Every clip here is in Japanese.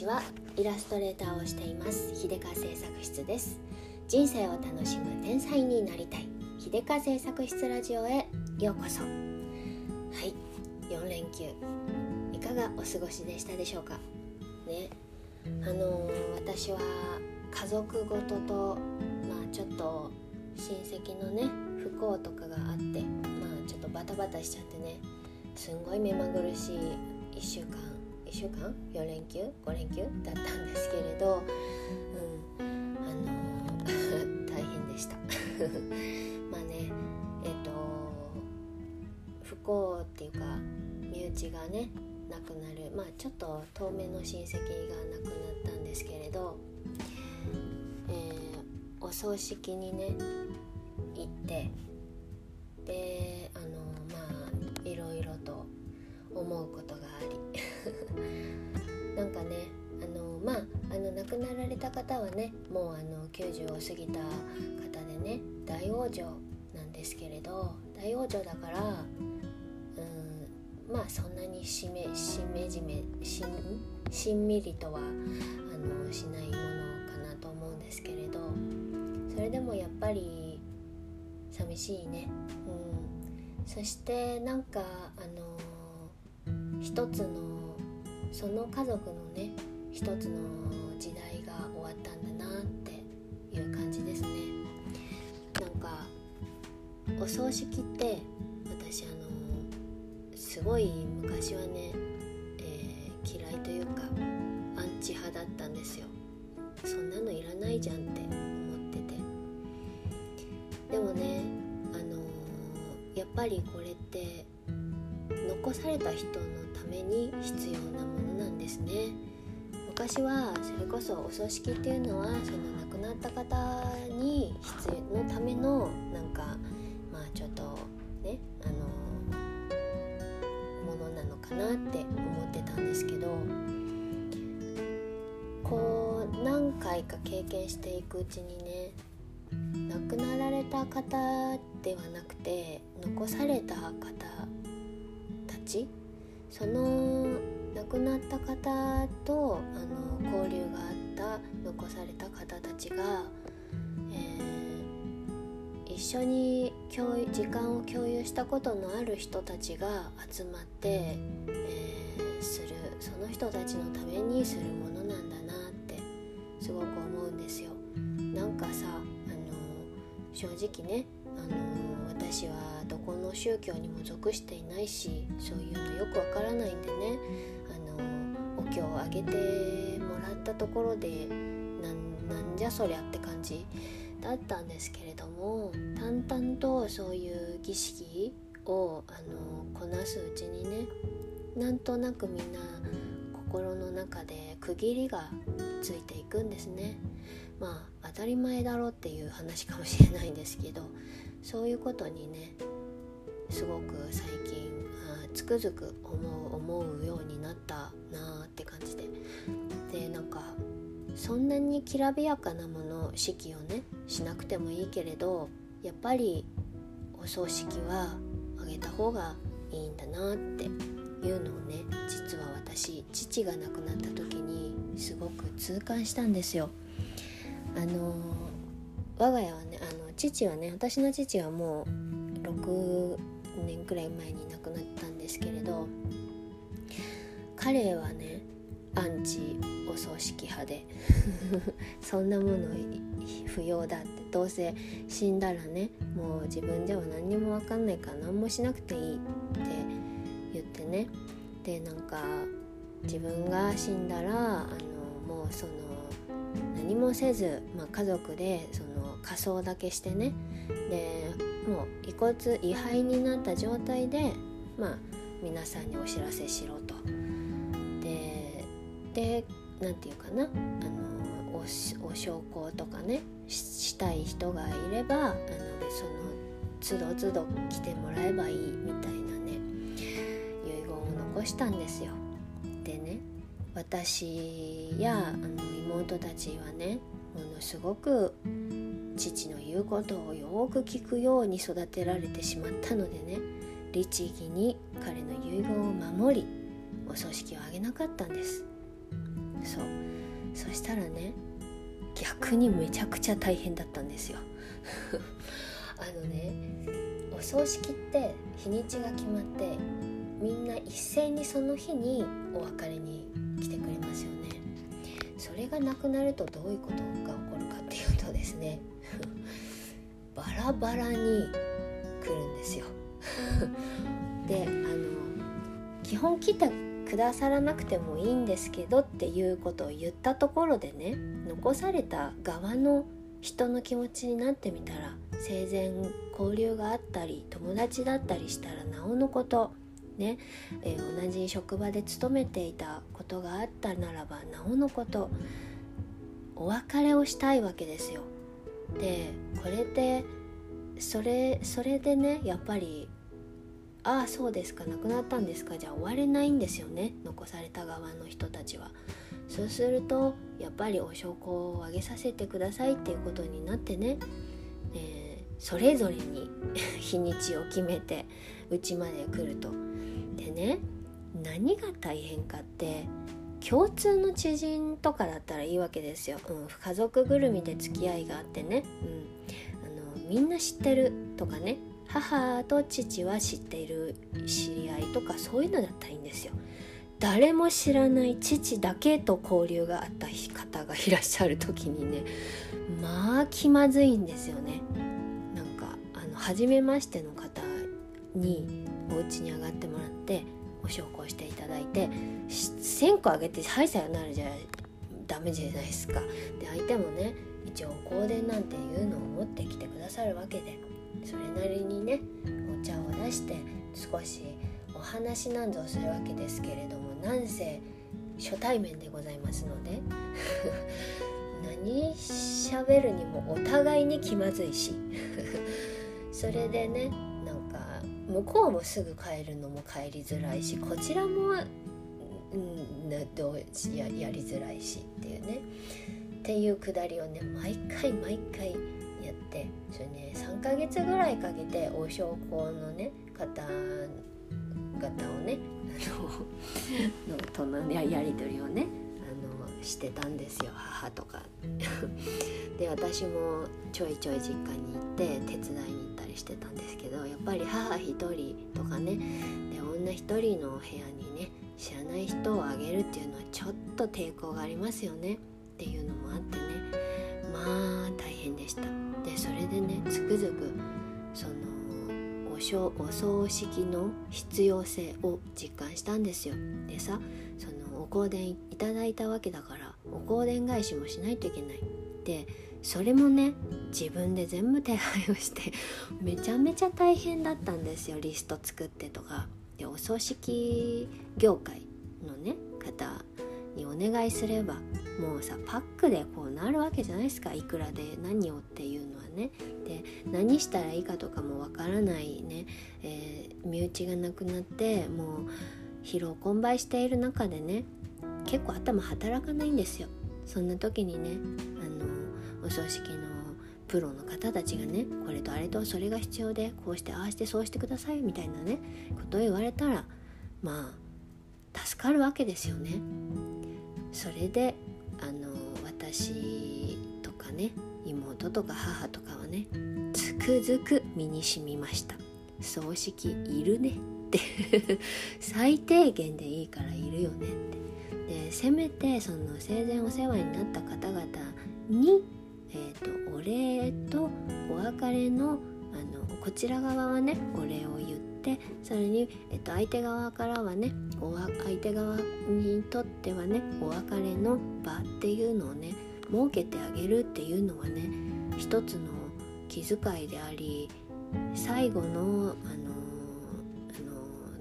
ちは。イラストレーターをしています。秀香製作室です。人生を楽しむ天才になりたい。秀香製作室ラジオへようこそ。はい。4連休。いかがお過ごしでしたでしょうか？ね。あのー、私は家族ごととまあちょっと親戚のね不幸とかがあってまあちょっとバタバタしちゃってねすんごい目まぐるしい1週間1週間？4連休？5連休？だったんですけれど、うん、あの、大変でした。まあねえっ、と不幸っていうか身内がね亡くなる。まあちょっと遠目の親戚が亡くなったんですけれど、えー、お葬式にね行ってであくなられた方はねもうあの90を過ぎた方でね大往生なんですけれど大往生だからうんまあそんなにしめしめじめしんしんみりとはあのしないものかなと思うんですけれどそれでもやっぱり寂しいね、うん、そしてなんかあの一つのその家族のね一つの時代が終わったんだなっていう感じですね。なんかお葬式って私あのすごい昔はね、えー、嫌いというかアンチ派だったんですよ。そんなのいらないじゃんって思ってて。でもねあのー、やっぱりこれって残された人のために必要なものなんですね。昔はそれこそお葬式っていうのはその亡くなった方に必要のためのなんかまあちょっとねあのものなのかなって思ってたんですけどこう何回か経験していくうちにね亡くなられた方ではなくて残された方たちその亡くなった方とあの交流があった残された方たちが、えー、一緒に共時間を共有したことのある人たちが集まって、えー、するその人たちのためにするものなんだなってすごく思うんですよ。なんかさあの正直ねあの私はどこの宗教にも属していないしそういうのよくわからないんでねあのお経をあげてもらったところでなんじゃそりゃって感じだったんですけれども淡々とそういう儀式をあのこなすうちにねなんとなくみんな心の中で区切りがついていくんですね。まあ当たり前だろうっていう話かもしれないんですけどそういうことにねすごく最近あつくづく思う思うようになったそんなにきらびやかなもの式をねしなくてもいいけれどやっぱりお葬式はあげた方がいいんだなっていうのをね実は私父が亡くなった時にすごく痛感したんですよ。あの我が家はねあの父はね私の父はもう6年くらい前に亡くなったんですけれど彼はねアンチお葬式派で。そんなもの不要だって。どうせ死んだらねもう自分では何にも分かんないから何もしなくていいって言ってね。でなんか自分が死んだらあのもうその何もせず、まあ、家族でその仮装だけしてね。でもう遺骨位牌になった状態でまあ皆さんにお知らせしろと。で何て言うかなあのお焼香とかねしたい人がいればあのその都度都度来てもらえばいいみたいなね遺言を残したんですよ。でね私やあの妹たちはねものすごく父の言うことをよく聞くように育てられてしまったのでね律儀に彼の遺言を守りお葬式を挙げなかったんですそう。そしたらね逆にめちゃくちゃ大変だったんですよ。あのねお葬式って日にちが決まってみんな一斉にその日にお別れに来てくれますよね。それがなくなるとどういうことが起こるかっていうとですね バラバラに来るんですよ。であの基本来てくださらなくてもいいんですけどっていうことを言ったところでね残された側の人の気持ちになってみたら生前交流があったり友達だったりしたらなおのことね、えー、同じ職場で勤めていたことがあったならばなおのことお別れをしたいわけですよ。でこれってそれそれでねやっぱりああそうですか。亡くなったんですか。じゃあ終われないんですよね。残された側の人たちは。そうするとやっぱりお証拠をあげさせてくださいっていうことになってね、えー、それぞれに 日にちを決めてうちまで来ると。でね何が大変かって共通の知人とかだったらいいわけですよ、うん、家族ぐるみで付き合いがあってね、うん、あのみんな知ってるとかね。母と父は知っている知り合いとかそういうのだったらいいんですよ。誰も知らない父だけと交流があった方がいらっしゃる時にねまあ気まずいんですよね。なんかあの初めましての方にお家に上がってもらってご紹介していただいて1,000個あげて「はいさよなら」じゃダメじゃないですか。で相手もね一応香典なんていうのを持ってきてくださるわけで。それなりにねお茶を出して少しお話なんぞするわけですけれどもなんせ初対面でございますので 何しゃべるにもお互いに気まずいし。それでねなんか向こうもすぐ帰るのも帰りづらいしこちらも、うん、どうややりづらいしっていうね。っていうくだりをね毎回毎回やってそれね3ヶ月ぐらいかけてお焼香のね方々をねあの のとのややり取りをねあのしてたんですよ。母とか。で私もちょいちょい実家に行って手伝いに行ったりしてたんですけどやっぱり母一人とかねで女一人の部屋にね知らない人をあげるっていうのはちょっと抵抗がありますよね。っていうのもあってね。まあ大変でした。でねつくづくそのお葬式の必要性を実感したんですよ。でさそのお香典いただいたわけだからお香典返しもしないといけない。でそれもね自分で全部手配をして めちゃめちゃ大変だったんですよリスト作ってとか。でお葬式業界のね方にお願いすればもうさパックでこうなるわけじゃないですか。いくらで何をっていうのね。で何したらいいかとかもわからないね、えー、身内がなくなってもう疲労困憊している中でね結構頭働かないんですよ。そんな時にねあのお葬式のプロの方たちがねこれとあれとそれが必要でこうしてああしてそうしてくださいみたいなねことを言われたらまあ助かるわけですよね。それであの私とかね妹とか母とかはねつくづく身にしみました。葬式いるねって。最低限でいいからいるよねって。でせめてその生前お世話になった方々に、えーと、お礼とお別れのあのこちら側はねお礼を言ってそれに、えーと相手側からはねお相手側にとってはねお別れの場っていうのをね設けてあげるっていうのはね一つの気遣いであり最後の、あのあの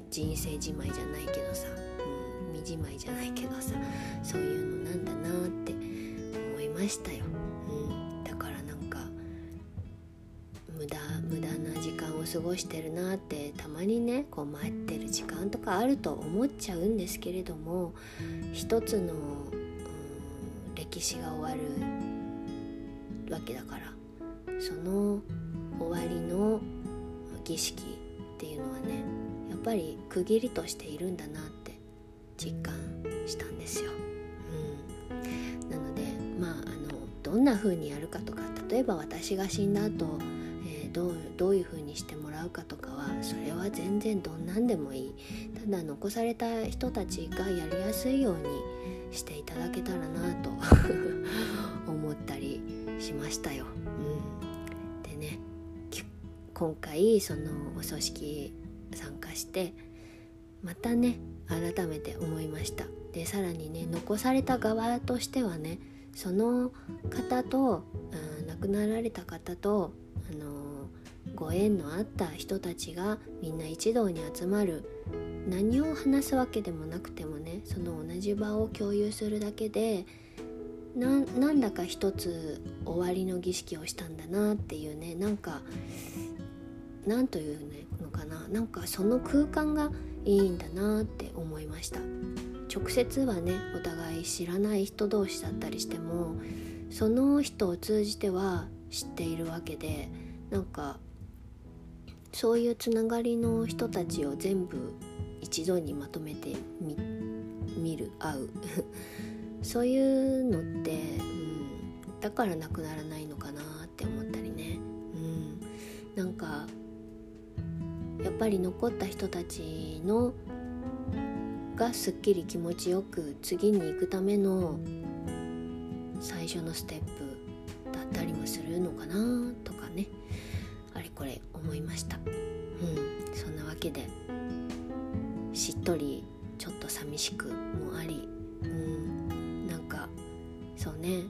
人生じまいじゃないけどさ、うん、身じまいじゃないけどさそういうのなんだなって思いましたよだから何か。無駄無駄な時間を過ごしてるなってたまにねこう待ってる時間とかあると思っちゃうんですけれども一つの、歴史が終わるわけだからその終わりの儀式っていうのはねやっぱり区切りとしているんだなって実感したんですよ。うんなのでまああのどんな風にやるかとか例えば私が死んだ後、えー、どうどういう風にしてもらうかとかはそれは全然どんなんでもいいただ残された人たちがやりやすいようにしていただけたらなと 思ったりしましたよ。うん、でね今回そのお葬式参加してまたね改めて思いましたでさらにね残された側としてはねその方と、うん、亡くなられた方と、あのご縁のあった人たちがみんな一堂に集まる。何を話すわけでもなくてもねその同じ場を共有するだけでなんだか一つ終わりの儀式をしたんだなっていうねなんかなんというのかななんかその空間がいいんだなって思いました。直接はねお互い知らない人同士だったりしてもその人を通じては知っているわけでなんかそういうつながりの人たちを全部一度にまとめて見る会う。そういうのって、うん、だからなくならないのかなって思ったりね、うん、なんかやっぱり残った人たちのがすっきり気持ちよく次に行くための最初のステップだったりもするのかなとか。これ思いました。うんそんなわけでしっとりちょっと寂しくもありうんなんかそうね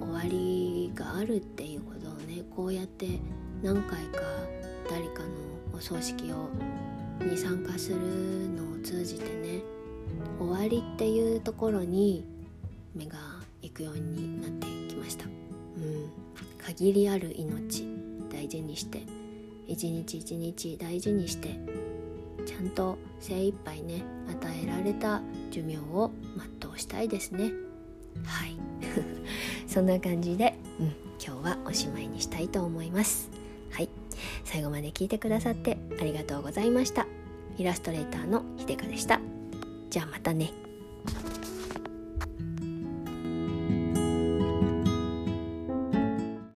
終わりがあるっていうことをねこうやって何回か誰かのお葬式をに参加するのを通じてね終わりっていうところに目が行くようになってきました、うん、限りある命。大事にして一日一日大事にしてちゃんと精一杯ね与えられた寿命を全うしたいですね。はい。そんな感じで、うん、今日はおしまいにしたいと思います。はい。最後まで聞いてくださってありがとうございました。イラストレーターのひでかでした。じゃあまたね。